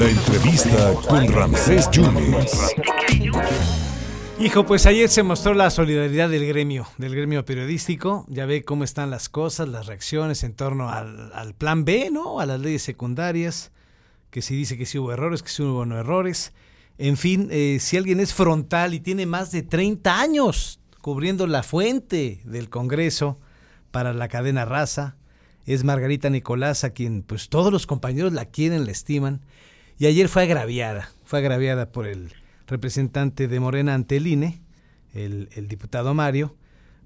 La entrevista con Ramsés Yunes. Hijo, pues ayer se mostró la solidaridad del gremio, del gremio periodístico. Ya ve cómo están las cosas, las reacciones en torno al, plan B, ¿no? A las leyes secundarias, que si dice que sí hubo errores, que sí hubo no errores. En fin, eh, si alguien es frontal y tiene más de 30 años cubriendo la fuente del Congreso para la cadena raza, es Margarita Nicolás, a quien pues todos los compañeros la quieren, la estiman. Y ayer fue agraviada, fue agraviada por el representante de Morena ante el INE, el, diputado Mario,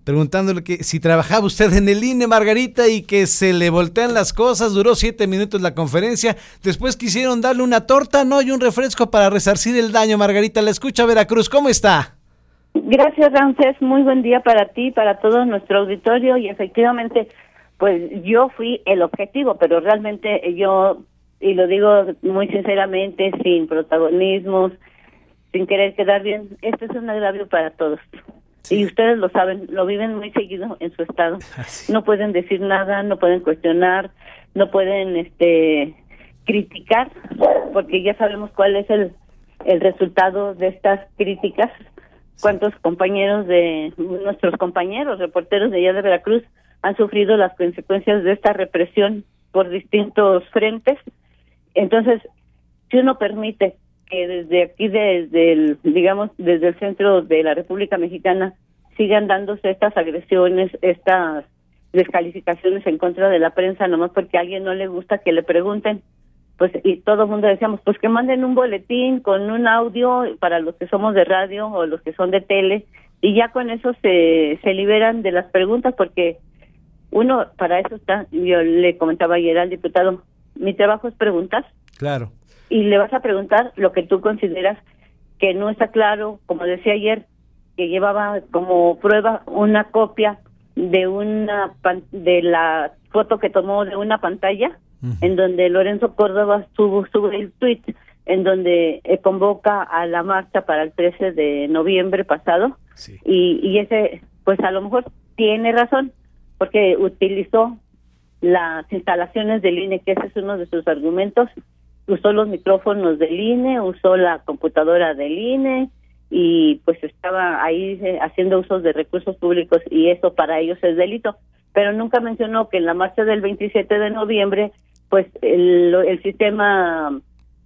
preguntándole que si trabajaba usted en el INE, Margarita, y que se le voltean las cosas, duró siete minutos la conferencia, después quisieron darle una torta, no, y un refresco para resarcir el daño, Margarita, la escucha Veracruz, ¿cómo está? Gracias, Ramsés, muy buen día para ti, para todo nuestro auditorio, y efectivamente, pues yo fui el objetivo, pero realmente yo, y lo digo muy sinceramente, sin protagonismos, sin querer quedar bien. Este es un agravio para todos. Y ustedes lo saben, lo viven muy seguido en su estado. No pueden decir nada, no pueden cuestionar, no pueden este criticar, porque ya sabemos cuál es el, el resultado de estas críticas. Cuántos compañeros de nuestros compañeros reporteros de allá de Veracruz han sufrido las consecuencias de esta represión por distintos frentes. Entonces, si uno permite que desde aquí, desde el, digamos, desde el centro de la República Mexicana, sigan dándose estas agresiones, estas descalificaciones en contra de la prensa, nomás porque a alguien no le gusta que le pregunten, pues y todo el mundo decíamos, pues que manden un boletín con un audio para los que somos de radio o los que son de tele, y ya con eso se, se liberan de las preguntas, porque uno, para eso está, yo le comentaba ayer al diputado, mi trabajo es preguntar. Claro. Y le vas a preguntar lo que tú consideras que no está claro, como decía ayer, que llevaba como prueba una copia de una de la foto que tomó de una pantalla en donde Lorenzo Córdoba subo, sube el tweet en donde eh, convoca a la marcha para el 13 de noviembre pasado. Y, y ese pues a lo mejor tiene razón porque utilizó las instalaciones del INE que ese es uno de sus argumentos usó los micrófonos del INE, usó la computadora del INE y pues estaba ahí eh, haciendo usos de recursos públicos y eso para ellos es delito. Pero nunca mencionó que en la marcha del 27 de noviembre, pues el, el sistema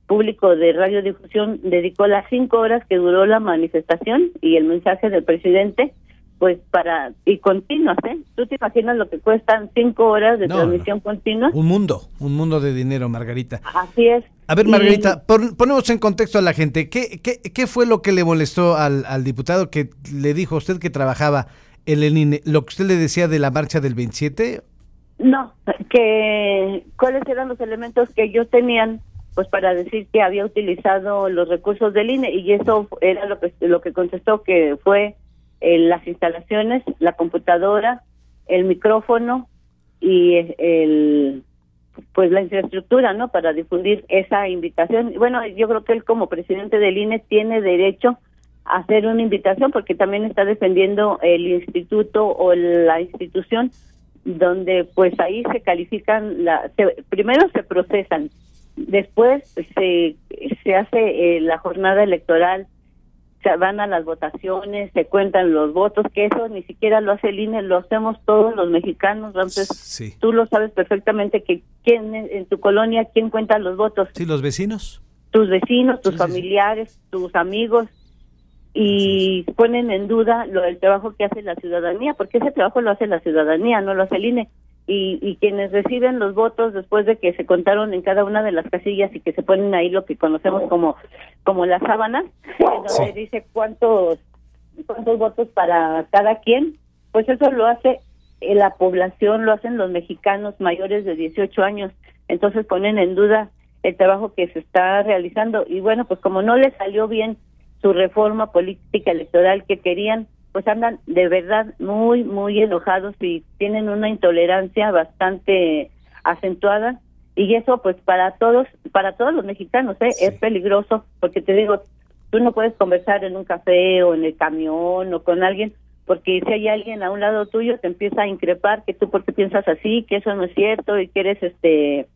público de radiodifusión dedicó las cinco horas que duró la manifestación y el mensaje del presidente pues para y continuas, ¿eh? ¿Tú te imaginas lo que cuestan cinco horas de transmisión continua? Un mundo, un mundo de dinero, Margarita. Así es. A ver, Margarita, ponemos en contexto a la gente. ¿Qué, qué, qué fue lo que le molestó al, al, diputado que le dijo a usted que trabajaba en el INE? ¿Lo que usted le decía de la marcha del 27? No, que cuáles eran los elementos que ellos tenían pues para decir que había utilizado los recursos del INE y eso era lo que lo que contestó que fue las instalaciones, la computadora, el micrófono y el pues la infraestructura, ¿no? Para difundir esa invitación. Bueno, yo creo que él como presidente del INE tiene derecho a hacer una invitación porque también está defendiendo el instituto o la institución donde pues ahí se califican la primero se procesan, después se se hace eh, la jornada electoral se van a las votaciones, se cuentan los votos, que eso ni siquiera lo hace el INE, lo hacemos todos los mexicanos, entonces tú lo sabes perfectamente que quién en tu colonia, quién cuenta los votos. Sí, los vecinos. Tus vecinos, tus familiares, tus amigos, y ponen en duda lo del trabajo que hace la ciudadanía, porque ese trabajo lo hace la ciudadanía, no lo hace el INE y, quienes reciben los votos después de que se contaron en cada una de las casillas y que se ponen ahí lo que conocemos como como las sábanas, donde dice cuántos cuántos votos para cada quien, pues eso lo hace eh, la población, lo hacen los mexicanos mayores de 18 años, entonces ponen en duda el trabajo que se está realizando. Y bueno, pues como no le salió bien su reforma política electoral que querían, pues andan de verdad muy, muy enojados y tienen una intolerancia bastante acentuada. Y eso pues para todos, para todos los mexicanos ¿eh? es peligroso porque te digo, tú no puedes conversar en un café o en el camión o con alguien porque si hay alguien a un lado tuyo te empieza a increpar que tú porque piensas así, que eso no es cierto y que eres este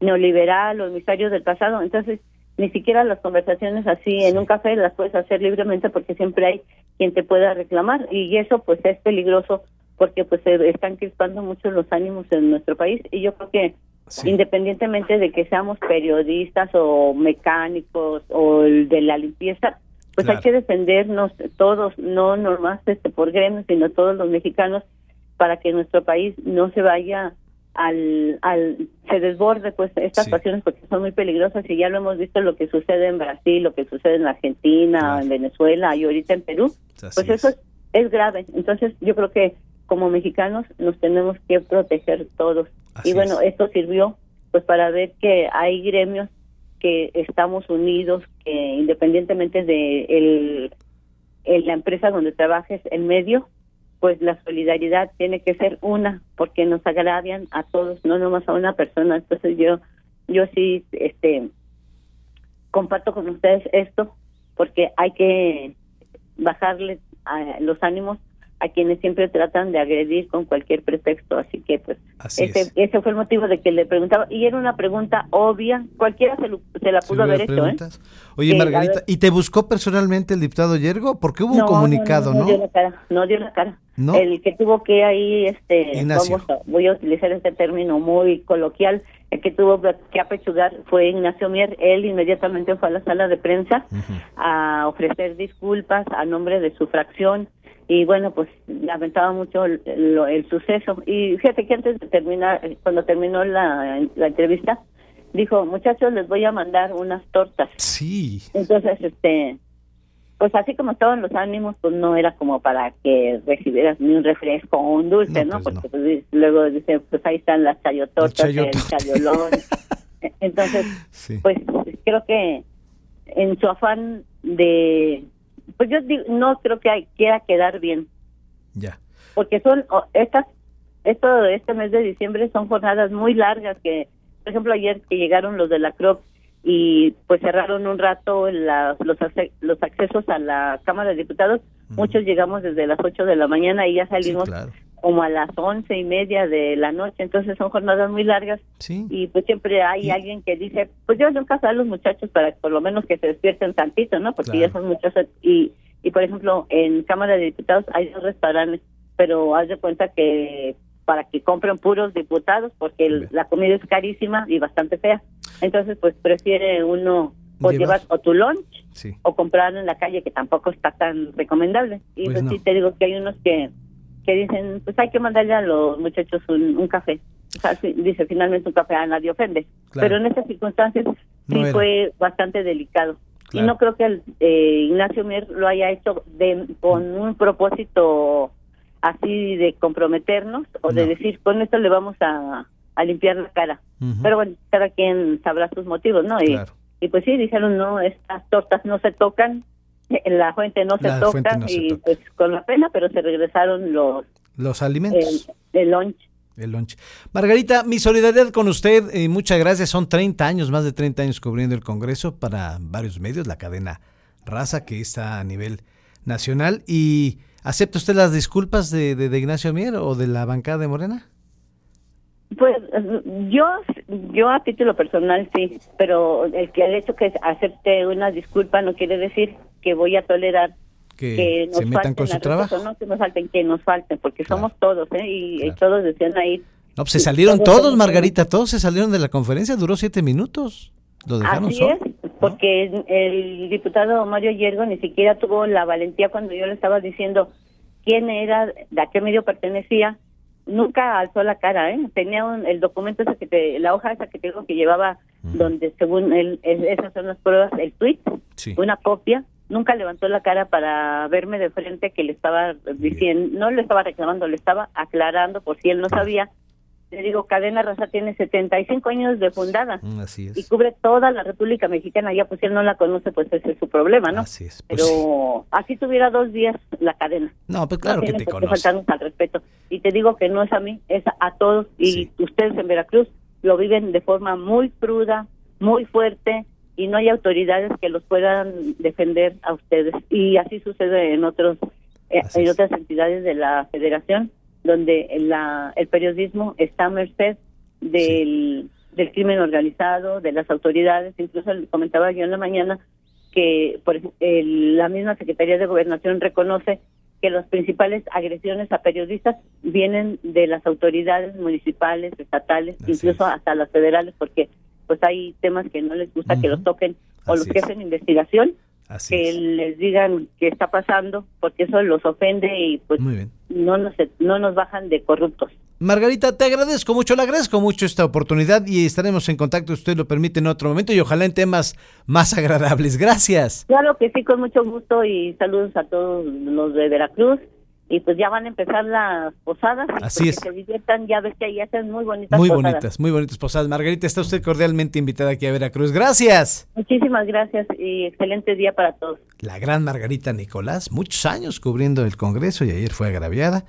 neoliberal o emisario del pasado, entonces ni siquiera las conversaciones así en un café las puedes hacer libremente porque siempre hay quien te pueda reclamar. Y eso pues es peligroso porque pues se están crispando mucho los ánimos en nuestro país. Y yo creo que independientemente de que seamos periodistas o mecánicos o el de la limpieza, pues hay que defendernos todos, no nomás este por gremios, sino todos los mexicanos para que nuestro país no se vaya al, al se desborde pues estas pasiones porque son muy peligrosas y ya lo hemos visto lo que sucede en Brasil, lo que sucede en Argentina, en Venezuela y ahorita en Perú, pues eso es, grave. Entonces yo creo que como mexicanos nos tenemos que proteger todos. y bueno, esto sirvió pues para ver que hay gremios que estamos unidos, que independientemente de el, la empresa donde trabajes, el medio, pues la solidaridad tiene que ser una, porque nos agravian a todos, no nomás a una persona. Entonces yo, yo sí, este, comparto con ustedes esto, porque hay que bajarle a los ánimos a quienes siempre tratan de agredir con cualquier pretexto. Así que, pues, ese, ese fue el motivo de que le preguntaba. Y era una pregunta obvia, cualquiera se, se la pudo haber hecho. ¿eh? Oye, Margarita, ¿y te buscó personalmente el diputado Yergo? Porque hubo un comunicado, ¿no? No, dio la cara, no dio la cara. El que tuvo que ahí, este, vamos voy a utilizar este término muy coloquial, el que tuvo que apechugar fue Ignacio Mier. Él inmediatamente fue a la sala de prensa a ofrecer disculpas a nombre de su fracción y bueno, pues lamentaba mucho el, suceso. Y fíjate que antes de terminar, cuando terminó la, entrevista, dijo, muchachos, les voy a mandar unas tortas. Sí. Entonces, este, pues así como estaban los ánimos, pues no era como para que recibieras ni un refresco o un dulce, ¿no? Pues Porque pues, luego dice, pues ahí están las chayotortas, el chayolón. Entonces, pues creo que en su afán de pues yo digo, no creo que hay, quiera quedar bien. Ya. Porque son estas, esto este mes de diciembre son jornadas muy largas que, por ejemplo, ayer que llegaron los de la CROP y pues cerraron un rato los, los accesos a la Cámara de Diputados, muchos llegamos desde las 8 de la mañana y ya salimos como a las once y media de la noche, entonces son jornadas muy largas. Y pues siempre hay alguien que dice, pues yo nunca a los muchachos para por lo menos que se despierten tantito, ¿no? Porque ya son muchachos y, y por ejemplo en Cámara de Diputados hay dos restaurantes, pero haz de cuenta que para que compren puros diputados porque la comida es carísima y bastante fea. Entonces pues prefiere uno o llevar. o tu lunch o comprar en la calle que tampoco está tan recomendable. Y pues, pues sí te digo que hay unos que que dicen, pues hay que mandarle a los muchachos un, café. dice, finalmente un café a nadie ofende. Pero en estas circunstancias sí fue bastante delicado. Y no creo que el, eh, Ignacio Mier lo haya hecho de, con un propósito así de comprometernos o de decir, con esto le vamos a, limpiar la cara. Pero bueno, cada quien sabrá sus motivos, ¿no? Y, y pues sí, dijeron, no, estas tortas no se tocan, la fuente no se toca y pues con la pena, pero se regresaron los los alimentos. El, lunch. El lunch. Margarita, mi solidaridad con usted, y muchas gracias. Son 30 años, más de 30 años cubriendo el Congreso para varios medios, la cadena Raza, que está a nivel nacional. ¿Y acepta usted las disculpas de, de, de Ignacio Mier o de la bancada de Morena? Pues yo, yo a título personal sí, pero el que el hecho que acepte una disculpa no quiere decir que voy a tolerar que, nos se metan con su trabajo. No que nos falten, que nos falten, porque somos todos, ¿eh? Y, todos decían ahí. No, pues se salieron todos, Margarita, todos se salieron de la conferencia, duró siete minutos. Lo dejaron Así es, porque el diputado Mario Yergo ni siquiera tuvo la valentía cuando yo le estaba diciendo quién era, de a qué medio pertenecía, nunca alzó la cara, ¿eh? Tenía el documento ese que te, la hoja esa que tengo que llevaba, donde según él, esas son las pruebas, el tweet, una copia, nunca levantó la cara para verme de frente que le estaba diciendo, no le estaba reclamando, le estaba aclarando por si él no sabía le digo, Cadena Raza tiene 75 años de fundada. Mm, así es. Y cubre toda la República Mexicana. Ya pues si él no la conoce, pues ese es su problema, ¿no? Así es. Pues Pero así tuviera dos días la cadena. No, pues claro que te conoce. faltarnos al respeto. Y te digo que no es a mí, es a todos. Y ustedes en Veracruz lo viven de forma muy cruda, muy fuerte, y no hay autoridades que los puedan defender a ustedes. Y así sucede en otros eh, en otras entidades de la federación donde la, el periodismo está a merced del, del crimen organizado, de las autoridades, incluso comentaba yo en la mañana que por la misma Secretaría de Gobernación reconoce que las principales agresiones a periodistas vienen de las autoridades municipales, estatales, incluso hasta las federales, porque pues hay temas que no les gusta que los toquen o los que hacen investigación, que les digan qué está pasando, porque eso los ofende y pues no nos no nos bajan de corruptos. Margarita, te agradezco mucho, le agradezco mucho esta oportunidad y estaremos en contacto, usted lo permite, en otro momento y ojalá en temas más agradables. Gracias. Claro que sí, con mucho gusto y saludos a todos los de Veracruz. Y pues ya van a empezar las posadas. Así es. Que se diviertan, ya ves que ahí hacen muy bonitas muy bonitas, muy bonitas posadas. Margarita, está usted cordialmente invitada aquí a Veracruz. Gracias. Muchísimas gracias y excelente día para todos. La gran Margarita Nicolás, muchos años cubriendo el Congreso y ayer fue agraviada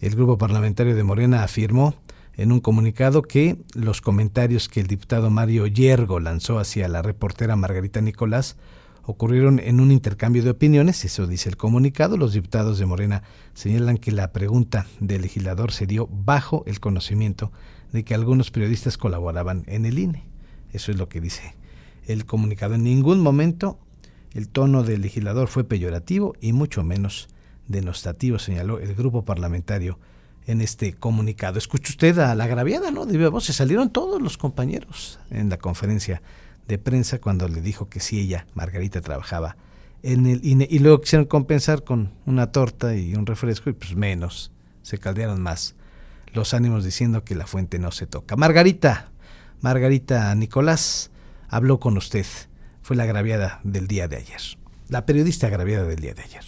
el grupo parlamentario de Morena afirmó en un comunicado que los comentarios que el diputado Mario Yergo lanzó hacia la reportera Margarita Nicolás ocurrieron en un intercambio de opiniones, eso dice el comunicado. Los diputados de Morena señalan que la pregunta del legislador se dio bajo el conocimiento de que algunos periodistas colaboraban en el INE. Eso es lo que dice el comunicado. En ningún momento el tono del legislador fue peyorativo y mucho menos denostativo, señaló el grupo parlamentario en este comunicado. Escucha usted a la agraviada, ¿no? De voz, se salieron todos los compañeros en la conferencia de prensa cuando le dijo que sí, ella, Margarita, trabajaba en el INE. Y luego quisieron compensar con una torta y un refresco y pues menos, se caldearon más los ánimos diciendo que la fuente no se toca. Margarita, Margarita Nicolás habló con usted, fue la agraviada del día de ayer, la periodista agraviada del día de ayer.